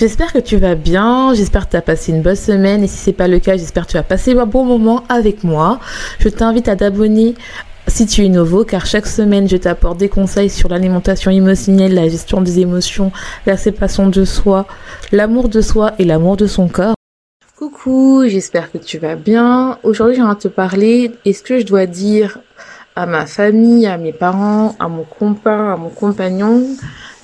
J'espère que tu vas bien, j'espère que tu as passé une bonne semaine et si c'est pas le cas, j'espère que tu vas passer un bon moment avec moi. Je t'invite à t'abonner si tu es nouveau car chaque semaine je t'apporte des conseils sur l'alimentation émotionnelle, la gestion des émotions, la séparation de soi, l'amour de soi et l'amour de son corps. Coucou, j'espère que tu vas bien. Aujourd'hui, j'aimerais te parler, est-ce que je dois dire à ma famille, à mes parents, à mon compagnon, à mon compagnon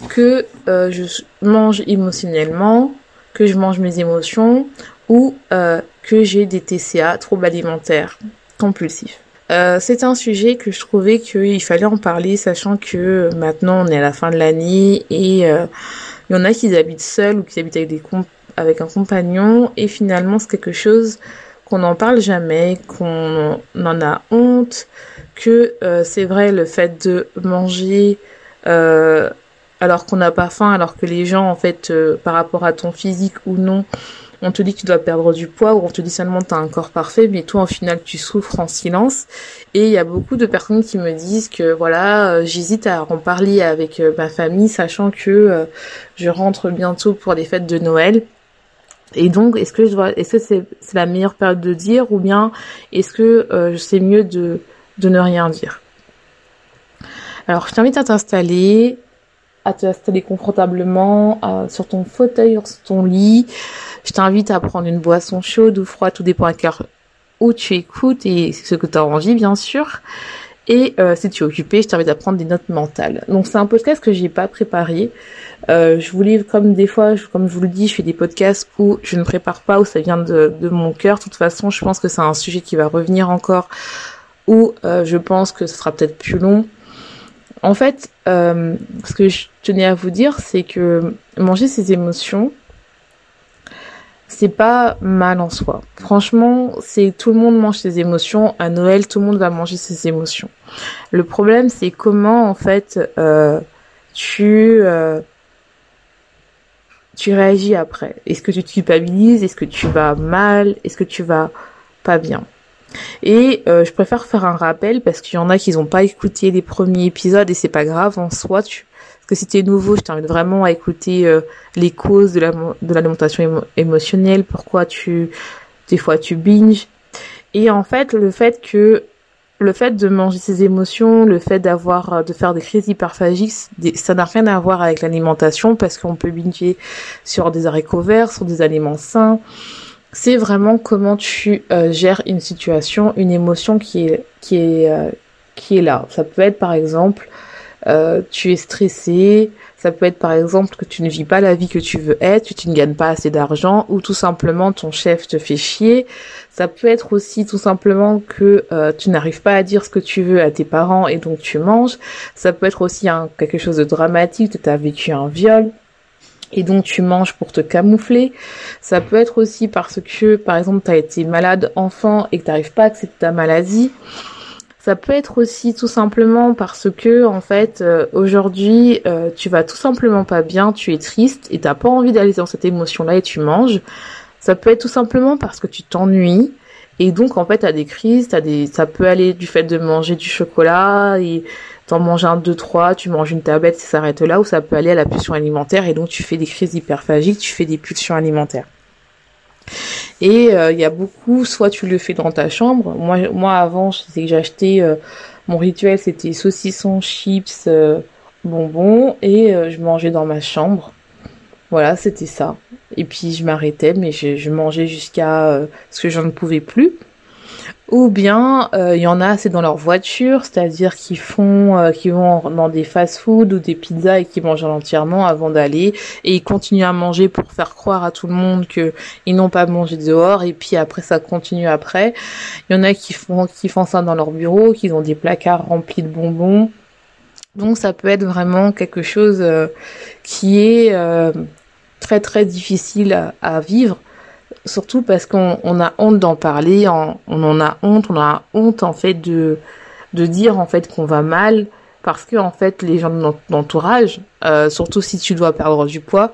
que euh, je mange émotionnellement, que je mange mes émotions ou euh, que j'ai des TCA, troubles alimentaires compulsifs. Euh, c'est un sujet que je trouvais qu'il fallait en parler, sachant que maintenant on est à la fin de l'année et il y en a qui habitent seuls ou qui habitent avec, des avec un compagnon et finalement c'est quelque chose qu'on n'en parle jamais, qu'on en a honte, que c'est vrai le fait de manger euh, alors qu'on n'a pas faim, alors que les gens, en fait, euh, par rapport à ton physique ou non, on te dit que tu dois perdre du poids ou on te dit seulement que tu un corps parfait, mais toi, au final, tu souffres en silence. Et il y a beaucoup de personnes qui me disent que, voilà, euh, j'hésite à en parler avec euh, ma famille, sachant que je rentre bientôt pour les fêtes de Noël. Et donc, est-ce que je dois, est-ce c'est, la meilleure période de dire ou bien est-ce que c'est mieux de ne rien dire? Alors, je t'invite à t'installer, à te installer confortablement sur ton fauteuil sur ton lit. Je t'invite à prendre une boisson chaude ou froide, tout dépend à quel où tu écoutes et ce que tu as envie, bien sûr. Et euh, si tu es occupé, je t'invite à prendre des notes mentales. Donc c'est un podcast que j'ai pas préparé. Euh, je voulais, comme des fois, comme je vous le dis, je fais des podcasts où je ne prépare pas, où ça vient de, de mon cœur. De toute façon, je pense que c'est un sujet qui va revenir encore, où euh, je pense que ce sera peut-être plus long. En fait, euh, ce que je tenais à vous dire, c'est que manger ses émotions, c'est pas mal en soi. Franchement, c'est tout le monde mange ses émotions. À Noël, tout le monde va manger ses émotions. Le problème, c'est comment en fait euh, tu euh, tu réagis après. Est-ce que tu te culpabilises? Est-ce que tu vas mal? Est-ce que tu vas pas bien? Et euh, je préfère faire un rappel parce qu'il y en a qui n'ont pas écouté les premiers épisodes et c'est pas grave en soi. Tu... Parce que si tu es nouveau, je t'invite vraiment à écouter euh, les causes de l'alimentation émotionnelle, pourquoi tu des fois tu binges. Et en fait, le fait que le fait de manger ses émotions, le fait d'avoir euh, de faire des crises hyperphagiques, ça n'a rien à voir avec l'alimentation parce qu'on peut binger sur des haricots verts, sur des aliments sains c'est vraiment comment tu euh, gères une situation, une émotion qui est qui est euh, qui est là. Ça peut être par exemple euh, tu es stressé, ça peut être par exemple que tu ne vis pas la vie que tu veux être, que tu ne gagnes pas assez d'argent ou tout simplement ton chef te fait chier. Ça peut être aussi tout simplement que tu n'arrives pas à dire ce que tu veux à tes parents et donc tu manges. Ça peut être aussi quelque chose de dramatique, tu as vécu un viol et donc tu manges pour te camoufler. Ça peut être aussi parce que, par exemple, tu as été malade enfant et que tu pas à accepter ta maladie. Ça peut être aussi tout simplement parce que, en fait, euh, aujourd'hui, euh, tu vas tout simplement pas bien, tu es triste et t'as pas envie d'aller dans cette émotion-là et tu manges. Ça peut être tout simplement parce que tu t'ennuies et donc, en fait, t'as des crises, t'as des, ça peut aller du fait de manger du chocolat et t'en manges un, deux, trois, tu manges une tablette, ça s'arrête là, ou ça peut aller à la pulsion alimentaire et donc tu fais des crises hyperphagiques, tu fais des pulsions alimentaires. Et euh, il y a beaucoup, soit tu le fais dans ta chambre. Moi, moi avant, que j'achetais euh, mon rituel, c'était saucisson, chips, euh, bonbons, et je mangeais dans ma chambre. Voilà, c'était ça. Et puis je m'arrêtais, mais je, je mangeais jusqu'à ce que je ne pouvais plus. Ou bien euh, il y en a c'est dans leur voiture, c'est-à-dire qu'ils font, euh, qu'ils vont dans des fast-food ou des pizzas et qui mangent entièrement avant d'aller et ils continuent à manger pour faire croire à tout le monde que ils n'ont pas mangé dehors et puis après ça continue après. Il y en a qui font qui font ça dans leur bureau, qui ont des placards remplis de bonbons. Donc ça peut être vraiment quelque chose euh, qui est très très difficile à vivre surtout parce qu'on a honte d'en parler, on, en a honte, on a honte en fait de de dire en fait qu'on va mal parce que en fait les gens de notre entourage, euh, surtout si tu dois perdre du poids,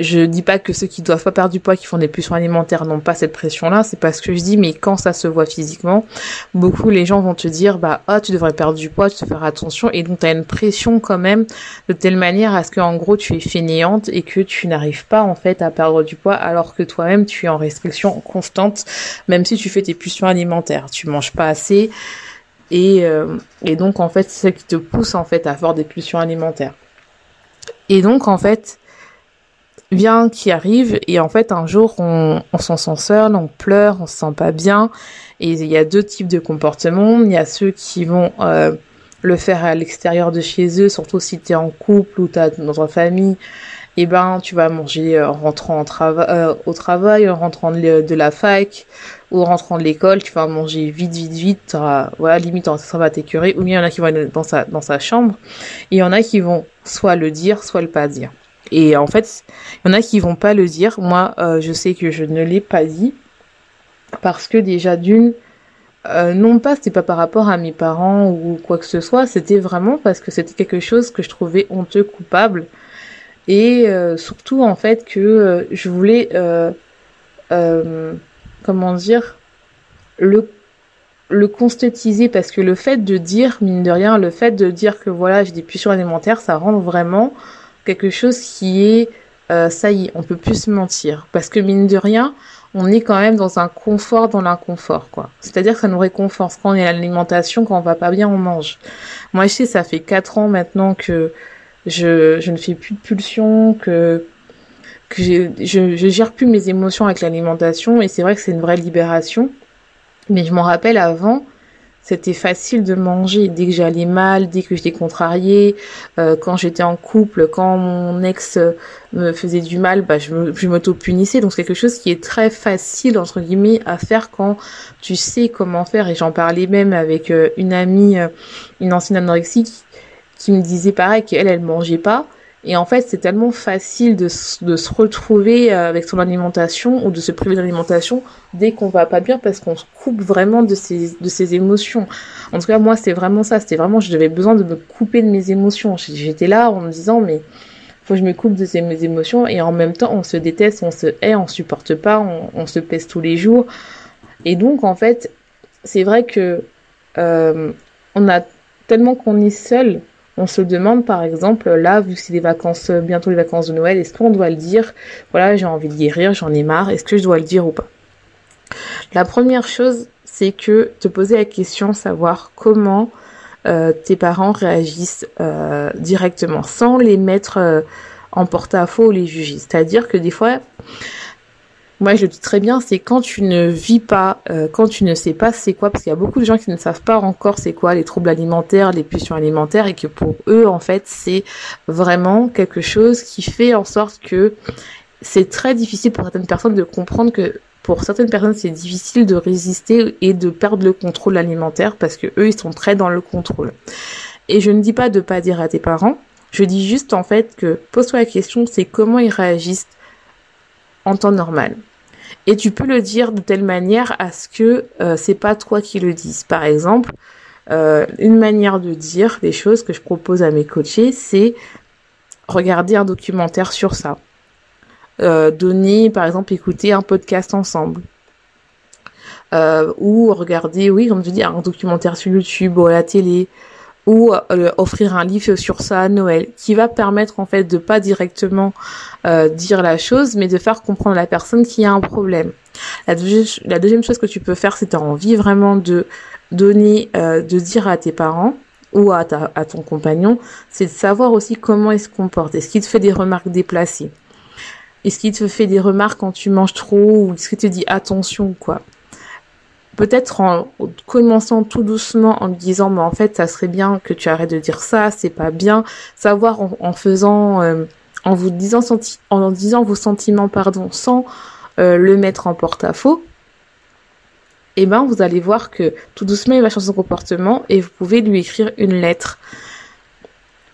je dis pas que ceux qui doivent pas perdre du poids, qui font des pulsions alimentaires, n'ont pas cette pression-là. C'est parce que je dis, mais quand ça se voit physiquement, beaucoup les gens vont te dire, bah, ah, tu devrais perdre du poids, tu devrais faire attention. Et donc, as une pression quand même de telle manière à ce que, gros, tu es fainéante et que tu n'arrives pas, en fait, à perdre du poids alors que toi-même, tu es en restriction constante, même si tu fais tes pulsions alimentaires. Tu manges pas assez. Et, euh, et donc, en fait, c'est ce qui te pousse, en fait, à avoir des pulsions alimentaires. Et donc, en fait, vient, qui arrive, et en fait un jour on, on s'en sent seul, on pleure, on se sent pas bien, et il y a deux types de comportements. Il y a ceux qui vont euh, le faire à l'extérieur de chez eux, surtout si tu es en couple ou tu as dans ta famille, et eh ben tu vas manger euh, en rentrant euh, au travail, en rentrant de, la fac ou en rentrant de l'école, tu vas manger vite, vite, vite, voilà, limite ça va t'écœurer, ou bien il y en a qui vont dans sa, dans sa chambre, et il y en a qui vont soit le dire, soit le pas dire. Et en fait, il y en a qui vont pas le dire. Moi, euh, je sais que je ne l'ai pas dit. Parce que déjà d'une, euh, non pas c'était pas par rapport à mes parents ou quoi que ce soit, c'était vraiment parce que c'était quelque chose que je trouvais honteux, coupable, et euh, surtout en fait que je voulais, comment dire, le le constatiser. Parce que le fait de dire mine de rien le fait de dire que voilà j'ai des pulsions alimentaires ça rend vraiment quelque chose qui est euh, ça y est, on peut plus se mentir parce que mine de rien, on est quand même dans un confort dans l'inconfort quoi. C'est-à-dire que ça nous réconforte quand on est à l'alimentation, quand on va pas bien, on mange. Moi, je sais, ça fait quatre ans maintenant que je, je ne fais plus de pulsions, que que je, je, je gère plus mes émotions avec l'alimentation et c'est vrai que c'est une vraie libération. Mais je m'en rappelle avant, c'était facile de manger dès que j'allais mal, dès que j'étais contrariée, euh, quand j'étais en couple, quand mon ex me faisait du mal, bah je m'auto-punissais. Donc c'est quelque chose qui est très facile entre guillemets à faire quand tu sais comment faire. Et j'en parlais même avec euh, une amie, euh, une ancienne anorexique, qui me disait pareil qu'elle elle mangeait pas et en fait, c'est tellement facile de, de, se retrouver euh, avec son alimentation ou de se priver d'alimentation dès qu'on va pas bien parce qu'on se coupe vraiment de ses, de ses émotions. En tout cas, moi, c'est vraiment ça. C'était vraiment, j'avais besoin de me couper de mes émotions. J'étais là en me disant, mais faut que je me coupe de ces, mes émotions et en même temps, on se déteste, on se hait, on supporte pas, on, on se pèse tous les jours. Et donc, en fait, c'est vrai que euh, on a tellement qu'on est seul on se demande par exemple, là, vu que c'est les vacances, euh, bientôt les vacances de Noël, est-ce qu'on doit le dire Voilà, j'ai envie de guérir, j'en ai marre, est-ce que je dois le dire ou pas? La première chose, c'est que te poser la question, savoir comment euh, tes parents réagissent euh, directement, sans les mettre en porte-à-faux ou les juger. C'est-à-dire que des fois, moi je dis très bien, c'est quand tu ne vis pas, euh, quand tu ne sais pas c'est quoi, parce qu'il y a beaucoup de gens qui ne savent pas encore c'est quoi les troubles alimentaires, les pulsions alimentaires, et que pour eux en fait c'est vraiment quelque chose qui fait en sorte que c'est très difficile pour certaines personnes de comprendre que pour certaines personnes c'est difficile de résister et de perdre le contrôle alimentaire parce que eux ils sont très dans le contrôle. Et je ne dis pas de pas dire à tes parents, je dis juste en fait que pose-toi la question c'est comment ils réagissent en temps normal. Et tu peux le dire de telle manière à ce que euh, c'est pas toi qui le dises. Par exemple, euh, une manière de dire les choses que je propose à mes coachés, c'est regarder un documentaire sur ça. Euh, donner, par exemple, écouter un podcast ensemble. ou regarder, oui, comme tu dis, un documentaire sur YouTube ou à la télé ou euh, offrir un livre sur ça à Noël qui va permettre en fait de pas directement euh, dire la chose mais de faire comprendre à la personne qu'il y a un problème. La, deuxième chose que tu peux faire si tu as envie vraiment de donner euh, de dire à tes parents ou à ton compagnon, c'est de savoir aussi comment il se comporte. Est-ce qu'il te fait des remarques déplacées? Est-ce qu'il te fait des remarques quand tu manges trop ou est-ce qu'il te dit attention quoi? Peut-être en commençant tout doucement en lui disant mais en fait ça serait bien que tu arrêtes de dire ça c'est pas bien. Savoir en, faisant euh, en vous disant en disant vos sentiments pardon sans euh, le mettre en porte-à-faux et eh ben vous allez voir que tout doucement il va changer son comportement et vous pouvez lui écrire une lettre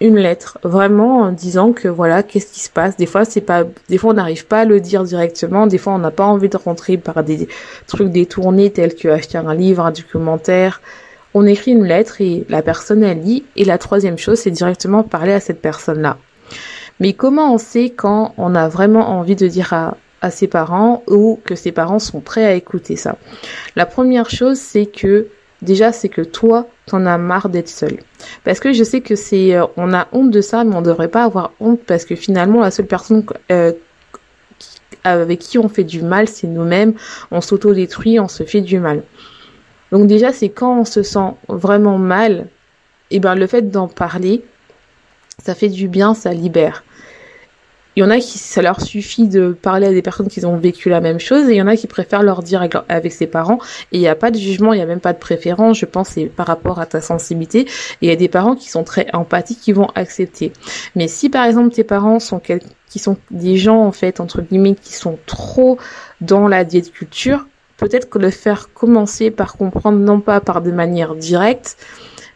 une lettre, vraiment en disant que voilà, qu'est-ce qui se passe. Des fois, c'est pas, des fois, on n'arrive pas à le dire directement. Des fois, on n'a pas envie de rentrer par des trucs détournés tels que acheter un livre, un documentaire. On écrit une lettre et la personne elle lit. Et la troisième chose, c'est directement parler à cette personne-là. Mais comment on sait quand on a vraiment envie de dire à, à ses parents ou que ses parents sont prêts à écouter ça? La première chose, c'est que déjà c'est que toi t'en as marre d'être seul. Parce que je sais que c'est euh, on a honte de ça mais on devrait pas avoir honte parce que finalement la seule personne euh, avec qui on fait du mal c'est nous-mêmes. On s'auto-détruit on se fait du mal. Donc déjà c'est quand on se sent vraiment mal et eh ben le fait d'en parler ça fait du bien ça libère il y en a qui, ça leur suffit de parler à des personnes qui ont vécu la même chose, et il y en a qui préfèrent leur dire avec, ses parents, et il n'y a pas de jugement, il n'y a même pas de préférence, je pense, par rapport à ta sensibilité, et il y a des parents qui sont très empathiques, qui vont accepter. Mais si par exemple tes parents sont qui sont des gens, en fait, entre guillemets, qui sont trop dans la diète culture, peut-être que le faire commencer par comprendre, non pas par des manières directes,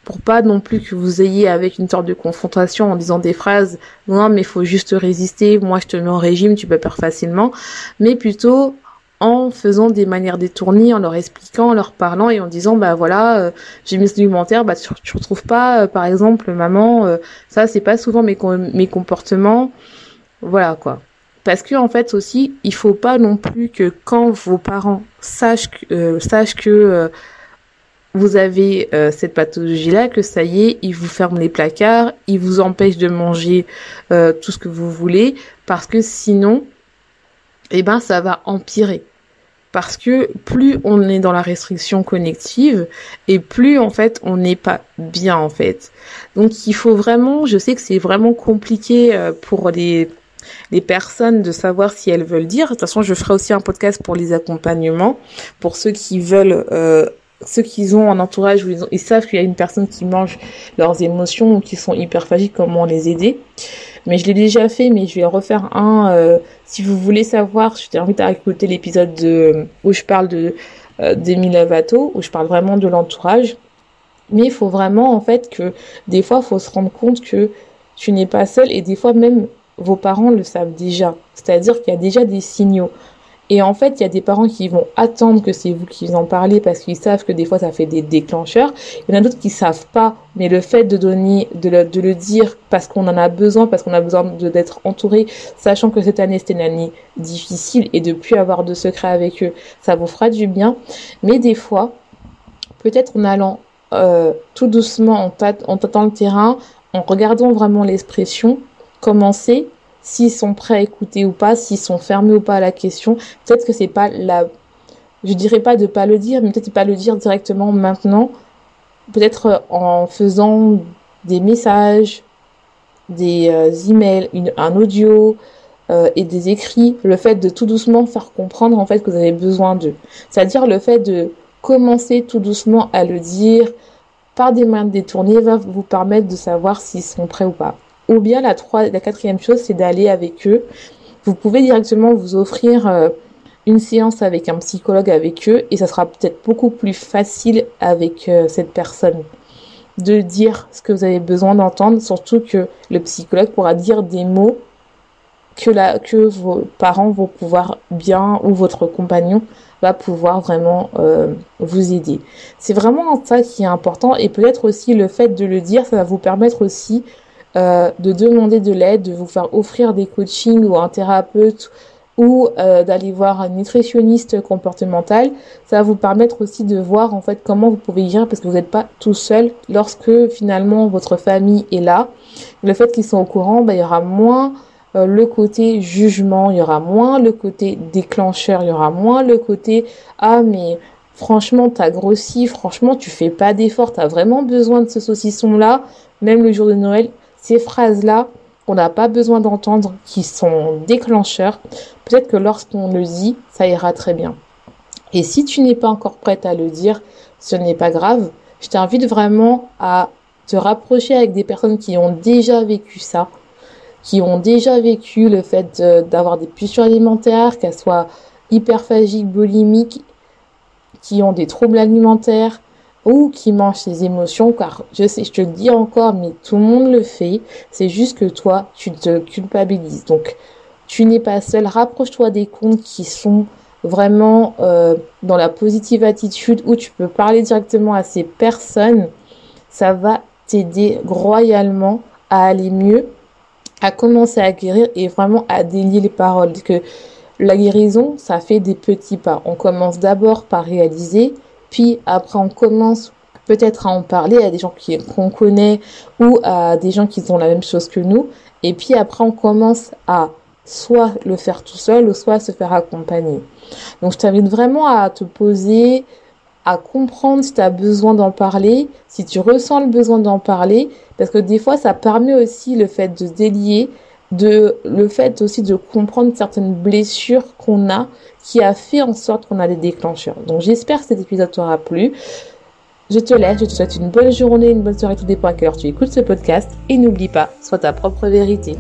pour pas non plus que vous ayez avec une sorte de confrontation en disant des phrases non mais faut juste résister, moi je te mets en régime, tu peux perdre facilement, mais plutôt en faisant des manières détournées, en leur expliquant, en leur parlant et en disant bah voilà euh, j'ai mis ce documentaire, bah tu, tu retrouves pas euh, par exemple maman euh, ça c'est pas souvent mes mes comportements, voilà quoi. Parce que en fait aussi il faut pas non plus que quand vos parents sachent sachent que vous avez euh, cette pathologie-là, que ça y est, il vous ferme les placards, il vous empêche de manger euh, tout ce que vous voulez, parce que sinon, eh ben, ça va empirer. Parce que plus on est dans la restriction connective, et plus en fait on n'est pas bien en fait. Donc il faut vraiment, je sais que c'est vraiment compliqué euh, pour les les personnes de savoir si elles veulent dire. De toute façon, je ferai aussi un podcast pour les accompagnements, pour ceux qui veulent euh, ceux qui ont un entourage où ils, savent qu'il y a une personne qui mange leurs émotions ou qui sont hyperphagiques, comment les aider. Mais je l'ai déjà fait, mais je vais refaire un. Euh, si vous voulez savoir, je t'invite à écouter l'épisode de, où je parle de euh, d'Emile Avato, où je parle vraiment de l'entourage. Mais il faut vraiment en fait que des fois, il faut se rendre compte que tu n'es pas seul et des fois même vos parents le savent déjà. C'est-à-dire qu'il y a déjà des signaux. Et en fait, il y a des parents qui vont attendre que c'est vous qui en parlez parce qu'ils savent que des fois ça fait des déclencheurs. Il y en a d'autres qui savent pas, mais le fait de donner, de le, dire parce qu'on en a besoin, parce qu'on a besoin d'être entouré, sachant que cette année c'était une année difficile et de plus avoir de secrets avec eux, ça vous fera du bien. Mais des fois, peut-être en allant euh, tout doucement en, en tâtant le terrain, en regardant vraiment l'expression, commencer s'ils sont prêts à écouter ou pas, s'ils sont fermés ou pas à la question. Peut-être que c'est pas la, je dirais pas de pas le dire, mais peut-être pas le dire directement maintenant. Peut-être en faisant des messages, des euh, emails, un audio euh, et des écrits. Le fait de tout doucement faire comprendre en fait que vous avez besoin d'eux. C'est-à-dire le fait de commencer tout doucement à le dire par des moyens détournés va vous permettre de savoir s'ils sont prêts ou pas. Ou bien la, trois, la quatrième chose, c'est d'aller avec eux. Vous pouvez directement vous offrir euh, une séance avec un psychologue avec eux et ça sera peut-être beaucoup plus facile avec euh, cette personne de dire ce que vous avez besoin d'entendre, surtout que le psychologue pourra dire des mots que, la, que vos parents vont pouvoir bien ou votre compagnon va pouvoir vraiment euh, vous aider. C'est vraiment ça qui est important et peut-être aussi le fait de le dire, ça va vous permettre aussi euh, de demander de l'aide, de vous faire offrir des coachings ou un thérapeute ou euh, d'aller voir un nutritionniste comportemental, ça va vous permettre aussi de voir en fait comment vous pouvez y parce que vous n'êtes pas tout seul lorsque finalement votre famille est là. Le fait qu'ils sont au courant, bah, il y aura moins euh, le côté jugement, il y aura moins le côté déclencheur, il y aura moins le côté ah mais franchement t'as grossi, franchement tu fais pas d'effort, t'as vraiment besoin de ce saucisson là, même le jour de Noël, ces phrases-là qu'on n'a pas besoin d'entendre, qui sont déclencheurs, peut-être que lorsqu'on le dit, ça ira très bien. Et si tu n'es pas encore prête à le dire, ce n'est pas grave. Je t'invite vraiment à te rapprocher avec des personnes qui ont déjà vécu ça, qui ont déjà vécu le fait d'avoir des pulsions alimentaires, qu'elles soient hyperphagiques, boulimiques, qui ont des troubles alimentaires ou qui mangent ses émotions, car je sais, je te le dis encore, mais tout le monde le fait. C'est juste que toi, tu te culpabilises. Donc, tu n'es pas seul. Rapproche-toi des comptes qui sont vraiment euh, dans la positive attitude où tu peux parler directement à ces personnes. Ça va t'aider royalement à aller mieux, à commencer à guérir et vraiment à délier les paroles. Que la guérison, ça fait des petits pas. On commence d'abord par réaliser, puis après on commence peut-être à en parler à des gens qu'on connaît ou à des gens qui ont la même chose que nous. Et puis après on commence à soit le faire tout seul ou soit se faire accompagner. Donc je t'invite vraiment à te poser, à comprendre si tu as besoin d'en parler, si tu ressens le besoin d'en parler, parce que des fois ça permet aussi le fait de délier, de le fait aussi de comprendre certaines blessures qu'on a qui a fait en sorte qu'on a des déclencheurs. Donc j'espère que cet épisode t'aura plu. Je te laisse, je te souhaite une bonne journée, une bonne soirée, tout dépend à quelle heure tu écoutes ce podcast. Et n'oublie pas, sois ta propre vérité.